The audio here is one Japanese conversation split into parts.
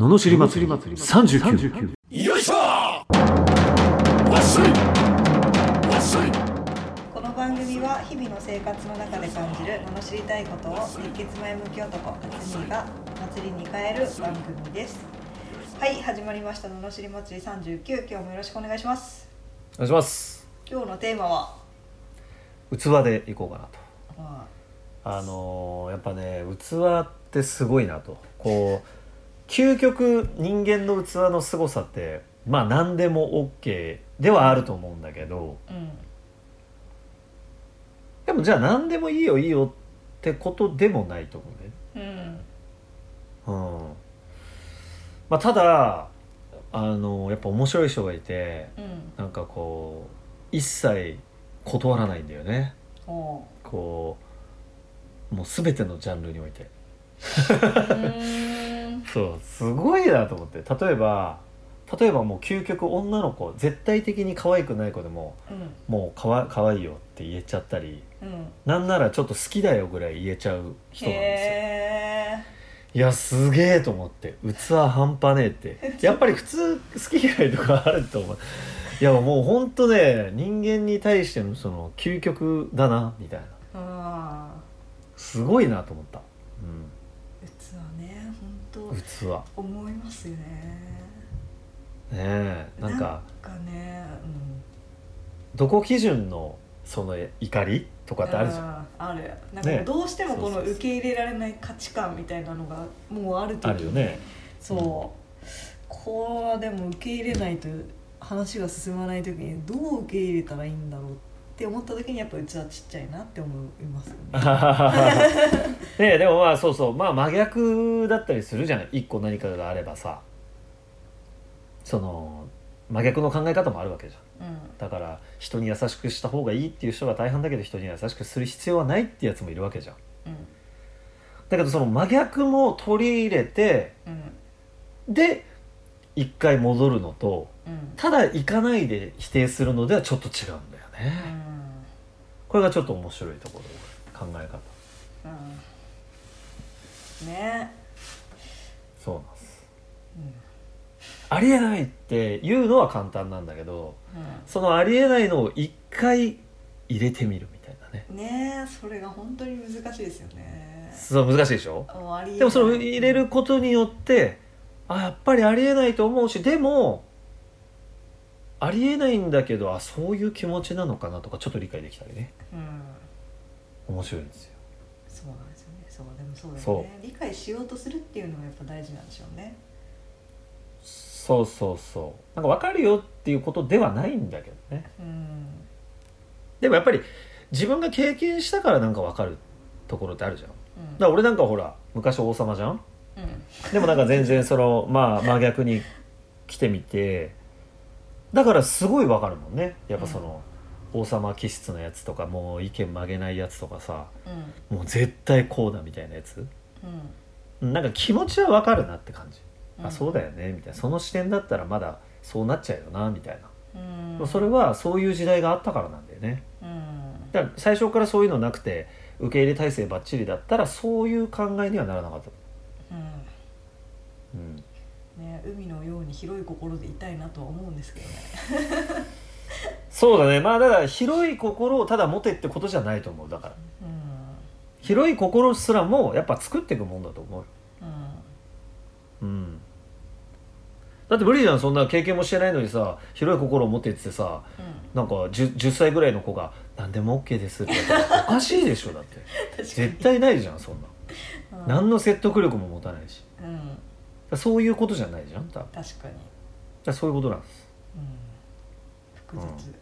ののしり祭り。39よいしょこの番組は日々の生活の中で感じる罵りたいことを熱血前向き男辰巳が祭りに変える番組です。はい始まりました。罵り祭り39今日もよろしくお願いします。お願いします。今日のテーマは？器でいこうかなと。まあのーやっぱね器ってすごいなと。こう究極人間の器の凄さってまあ何でも OK ではあると思うんだけどあうん。でもじゃあ何でもいいよいいよってことでもないと思うね。うん。うん。まあただあのやっぱ面白い人がいてうんなんかこう一切断らないんだよね。こうもう全てのジャンルにおいてそう。すごいなと思って。例えば例えばもう究極女の子絶対的に可愛くない子でもうん。もうかわ可愛いよって言えちゃったりうん。なんならちょっと好きだよぐらい言えちゃう人なんですよ。へいやすげえと思って。器半端ねえって。やっぱり普通好き嫌いとかあると思う。いやもうほんとね人間に対してのその究極だなみたいな。すごいなと思った、うー器ね本ん、器当思いますよね。ねえなんか。なんかねどこ基準のその怒り？とかってあるじゃん。んある。なんかどうしてもこの受け入れられない価値観みたいなのがもうある時あるよね。そう、これはでも受け入れないと話が進まない時にどう受け入れたらいいんだろうって思った時にやっぱ器ちっちゃいなって思いますよね。ねえでもまあそうそう。まあ真逆だったりするじゃない？一個何かがあればさ。その真逆の考え方もあるわけじゃん。うん。だから人に優しくした方がいいっていう人が大半だけど人に優しくする必要はないってやつもいるわけじゃん。うん。だけどその真逆も取り入れてうん。で一回戻るのとうん。ただ行かないで否定するのではちょっと違うんだよね、これがちょっと面白いところ考え方。うん。ね。そうなんです。うんありえないって言うのは簡単なんだけどうそのありえないのを一回入れてみるみたいなね。んねえそれが本当に難しいですよね。そう難しいでしょ？でもそれを入れることによってあやっぱりありえないと思うしでもありえないんだけどあそういう気持ちなのかなとかちょっと理解できたりね。うん。面白いんですよ。そうなんですよね。そうでもそうだよね。理解しようとするっていうのがやっぱ大事なんでしょうね。そうそうそう。なんか分かるよっていうことではないんだけどね。うん。でもやっぱり自分が経験したからなんか分かるところってあるじゃん。だかうんら俺なんかほら昔王様じゃん？うん。でもなんか全然そのまあ真逆に来てみてだからすごいわかるもんね。やっぱその、王様気質のやつとかもう意見曲げないやつとかさうん。もう絶対こうだみたいなやつ。うん。なんか気持ちはわかるなって感じ、うん。あそうだよねみたいな。その視点だったらまだそうなっちゃうよなみたいな、うん。それはそういう時代があったからなんだよね。うん。だから最初からそういうのなくて受け入れ体制ばっちりだったらそういう考えにはならなかった、うん。うん、ね海のように広い心でいたいなとは思うんですけどね。そうだね。まあだから広い心をただ持てってことじゃないと思う。だから。うん。広い心すらもやっぱ作っていくもんだと思う。うん。うん。だって無理じゃん。そんな経験もしてないのにさ広い心を持ってってさなんか 10, 10歳ぐらいの子が「何でも OK です」っておかしいでしょだって。絶対ないじゃんそんな。うん。何の説得力も持たないしそういうことじゃないじゃん多分。確かに。らそういうことなんです。うん。複雑。うん。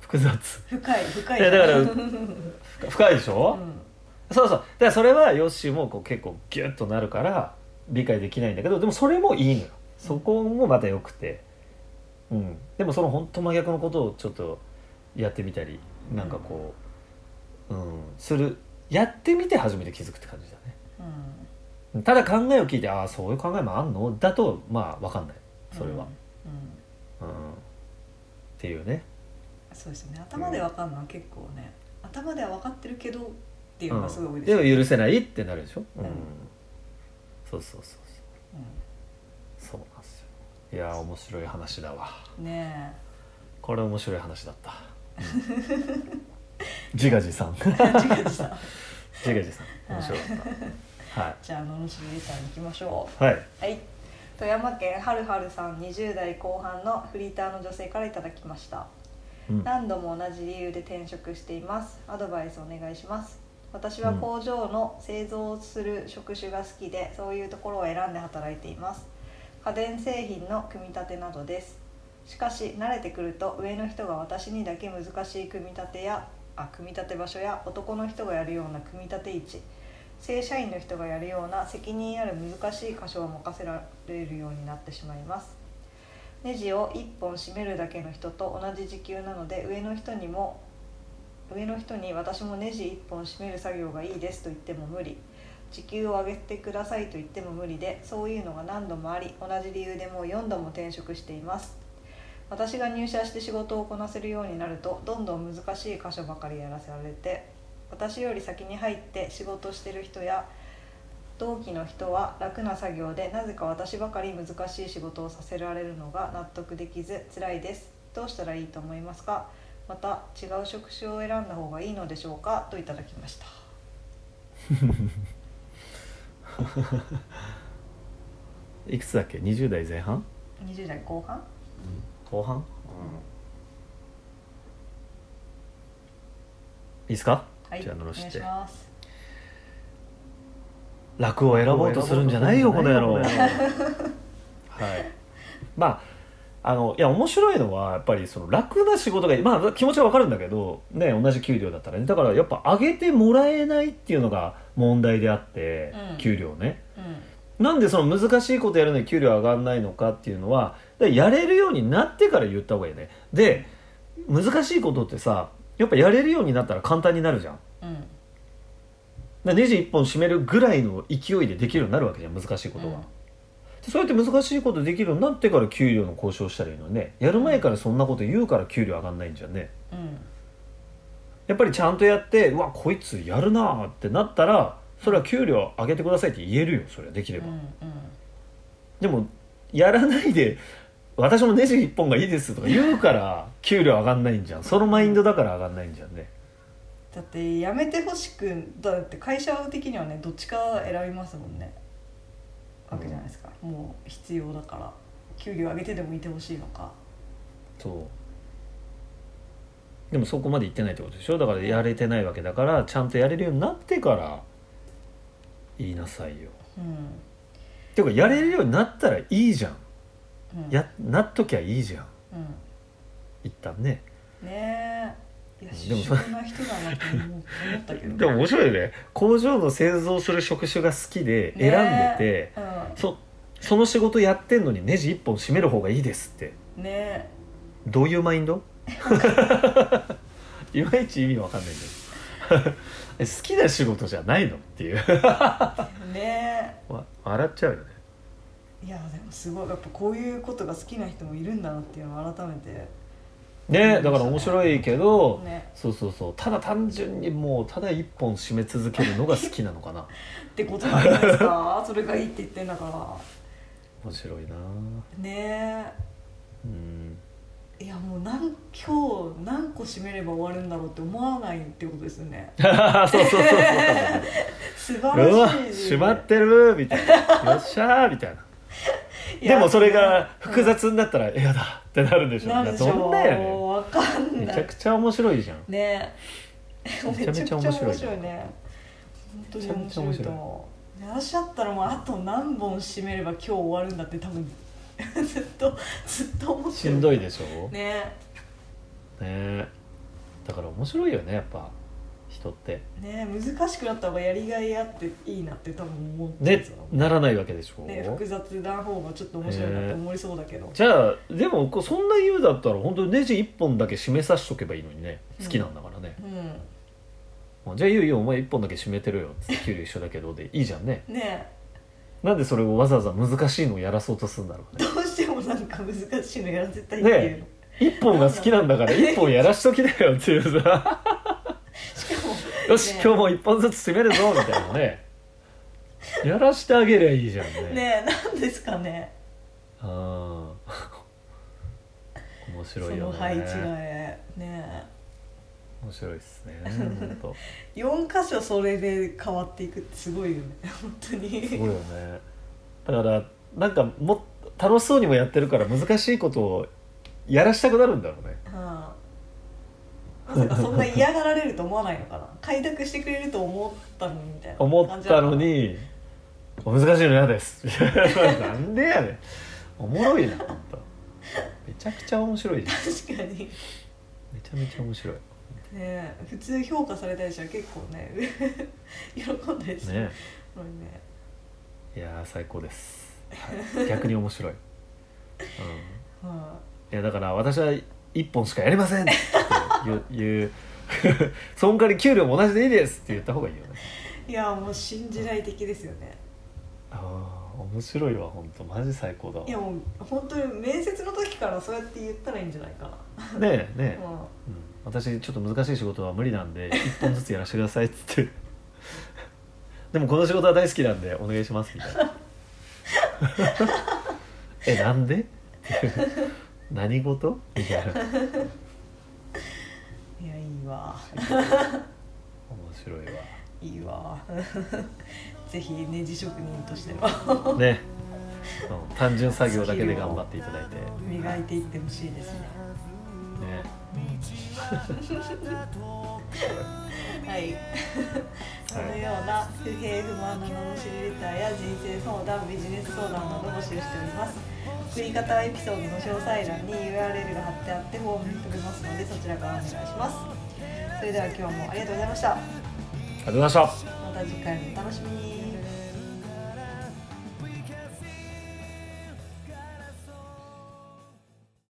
複雑。深い深い。いやだからうん 深いでしょ、そうそう。だからそれはヨッシーもこう結構ギュッとなるから理解できないんだけどでもそれもいいのよ。そこもまたよくて、うん、でもその本当真逆のことをちょっとやってみたりなんかこう、うん、する。やってみて初めて気づくって感じだね。うんただ考えを聞いてああそういう考えもあんの？だとまあ分かんない。それは、うん。うん。っていうね。そうですよね。頭でわかんのは結構ね頭では分かってるけどっていううん。のがすごい多いですよね。でも許せないってなるでしょ、うん。うん。そうそうそうそう。うん。いやー面白い話だわ。ねこれ面白い話だった、う ん自画自賛。自え自画自賛 画自賛。面白かったはい。じゃあののしりさん行きましょう。はい。はい。富山県はるはるさん20代後半のフリーターの女性からいただきました。うん。何度も同じ理由で転職しています。アドバイスお願いします。私は工場の製造する職種が好きでそういうところを選んで働いています。家電製品の組み立てなどです。しかし慣れてくると上の人が私にだけ難しい組み立てやあ組み立て場所や男の人がやるような組み立て位置正社員の人がやるような責任ある難しい箇所を任せられるようになってしまいます。ネジを1本締めるだけの人と同じ時給なので上の人にも上の人に私もネジ1本締める作業がいいですと言っても無理。時給を上げてくださいと言っても無理でそういうのが何度もあり同じ理由でもう4度も転職しています。私が入社して仕事をこなせるようになるとどんどん難しい箇所ばかりやらせられて私より先に入って仕事してる人や同期の人は楽な作業でなぜか私ばかり難しい仕事をさせられるのが納得できず辛いです。どうしたらいいと思いますか？また違う職種を選んだ方がいいのでしょうか？といただきました。いくつだっけ？20代前半？20代後半？後半、いいですか、はいじゃあのろしって楽を選ぼうとするんじゃないよこの野郎。はい。まああのいや面白いのはやっぱりその楽な仕事がまあ気持ちはわかるんだけどね同じ給料だったらね。だからやっぱ上げてもらえないっていうのが問題であって、うん。給料ね。うん。なんでその難しいことやるのに給料上がんないのかっていうのはやれるようになってから言った方がいいね。で難しいことってさやっぱやれるようになったら簡単になるじゃん。うん。だネジ1本締めるぐらいの勢いでできるようになるわけじゃん難しいことが、うん。でそうやって難しいことできるようになってから給料の交渉したらいいのにね。やる前からそんなこと言うから給料上がんないんじゃんね。うん。やっぱりちゃんとやってうわこいつやるなーってなったらそれは給料上げてくださいって言えるよそれはできれば、うんうん。でもやらないで私もネジ1本がいいですとか言うから給料上がんないんじゃん。そのマインドだから上がんないんじゃんね。だってやめてほしくだって会社的にはねどっちか選びますもんね。わけじゃないですか、もう必要だから。給料上げてでもいてほしいのか。そう。でもそこまで言ってないってことでしょ？だからやれてないわけだからちゃんとやれるようになってから言いなさいよ。うん。ていうかやれるようになったらいいじゃんうんやなっときゃいいじゃん。う一旦ね。んねえ。いやでも主秀な人だなって思思ったけどでも面白いよね。工場の製造する職種が好きで選んでて、そその仕事やってんのにネジ1本締める方がいいですって。うんねどういうマインド？いまいち意味わかんないんだよ。え好きな仕事じゃないの？っていう。え。ねわ笑っちゃうよね。えいやでもすごい。やっぱこういうことが好きな人もいるんだなっていうのを改めてねだから面白いけど、ね。そうそうそう。ただ単純にもうただ一本締め続けるのが好きなのかな。ってことなんじゃないですか。それがいいって言ってんだか面白いな。らね。うん。えいやもう何今日何個締めれば終わるんだろうって思わないってことですよね。そうそうそうそう。素晴らしい。閉まってるみたいな。よっしゃーみたいな でもそれが複雑になったら「えやだ」ってなるんでしょ。なるでしょどんなやねん。んめない。ちゃくちゃ面白いじゃん。ね。めちゃめちゃ面白いめちゃくちゃ面白いね。本当に面白いと。思う私だったらもうあと何本締めれば今日終わるんだって多分 ずっとずっと思ってる。しんどいでしょ。ね。ね。だから面白いよねやっぱ人って。ね難しくなった方がやりがいあっていいなって多分思ってでならないわけでしょ、ね複雑な方がちょっと面白いなって思いそうだけど、じゃあでもこうそんな言うだったら本当にネジ1本だけ締めさしとけばいいのにね。好きなんだからね、うじゃあいいよいいよお前1本だけ締めてるよつって 給料一緒だけどでいいじゃんね。んねなんでそれをわざわざ難しいのをやらそうとするんだろうね。どうしてもなんか難しいのやらせたいっていうの、ね1本が好きなんだから1本やらしときだよっていうさよし、ね。今日も1本ずつ締めるぞみたいなね。やらしてあげりゃいいじゃんね。ねえなんですかね。あー。面白いよね。その配置がねね面白いですね本当4箇所それで変わっていくってすごいよね本当に。すごいよね。だからなんかもっ楽しそうにもやってるから難しいことをやらしたくなるんだろうね。はあ、まさかそんな嫌がられると思わないのかな？開拓してくれると思ったのにみたいな思ったのに「お難しいの嫌です」なんでやねん。おもろいなめちゃくちゃ面白い確かに。めちゃめちゃ面白い。ねえ普通評価されたりしたら結構ね 喜んだりする。ねね。いやー最高です、はい。逆に面白い、うん、はいやだから私は一本しかやりませんって言う。その代わり給料も同じでいいですって言った方がいいよね。い、いやもう信じない的ですよね。ああ面白いわ本当マジ最高だわ。いやもう本当に面接の時からそうやって言ったらいいんじゃないかな、ねえねえ、ううん、私ちょっと難しい仕事は無理なんで一本ずつやらせてくださいっつって。でもこの仕事は大好きなんでお願いしますみたいな。えなんで？何事？みたいな面ん、いやいいわ。白いわ。いいわ。ぜひネジ職人としてはね、うん、単純作業だけで頑張っていただいて。ね磨いていってほしいですね。はい。そのような不平不満な罵りレターや人生相談ビジネス相談など募集しております送り方はエピソードの詳細欄に URL が貼ってあってフォームに飛べますのでそちらからお願いします。それでは今日もありがとうございました。ありがとうございました。また次回もお楽しみに